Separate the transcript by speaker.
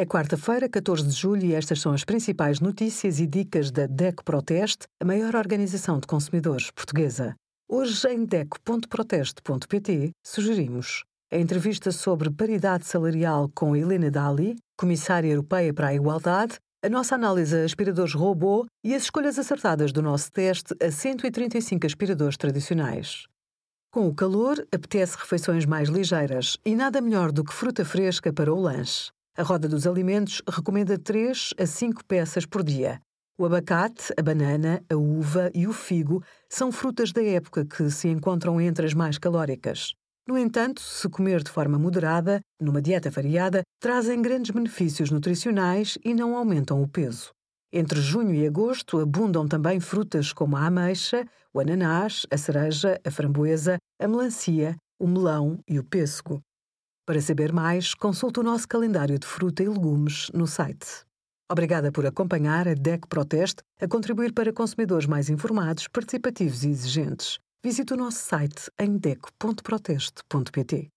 Speaker 1: É quarta-feira, 14 de julho, e estas são as principais notícias e dicas da DECO Proteste, a maior organização de consumidores portuguesa. Hoje, em DECO.proteste.pt, sugerimos a entrevista sobre paridade salarial com Helena Dali, Comissária Europeia para a Igualdade, a nossa análise a aspiradores robô e as escolhas acertadas do nosso teste a 135 aspiradores tradicionais. Com o calor, apetece refeições mais ligeiras e nada melhor do que fruta fresca para o lanche. A Roda dos Alimentos recomenda 3 a 5 peças por dia. O abacate, a banana, a uva e o figo são frutas da época que se encontram entre as mais calóricas. No entanto, se comer de forma moderada, numa dieta variada, trazem grandes benefícios nutricionais e não aumentam o peso. Entre junho e agosto abundam também frutas como a ameixa, o ananás, a cereja, a framboesa, a melancia, o melão e o pêssego. Para saber mais, consulte o nosso calendário de fruta e legumes no site. Obrigada por acompanhar a DEC Proteste a contribuir para consumidores mais informados, participativos e exigentes. Visite o nosso site em deco.proteste.pt.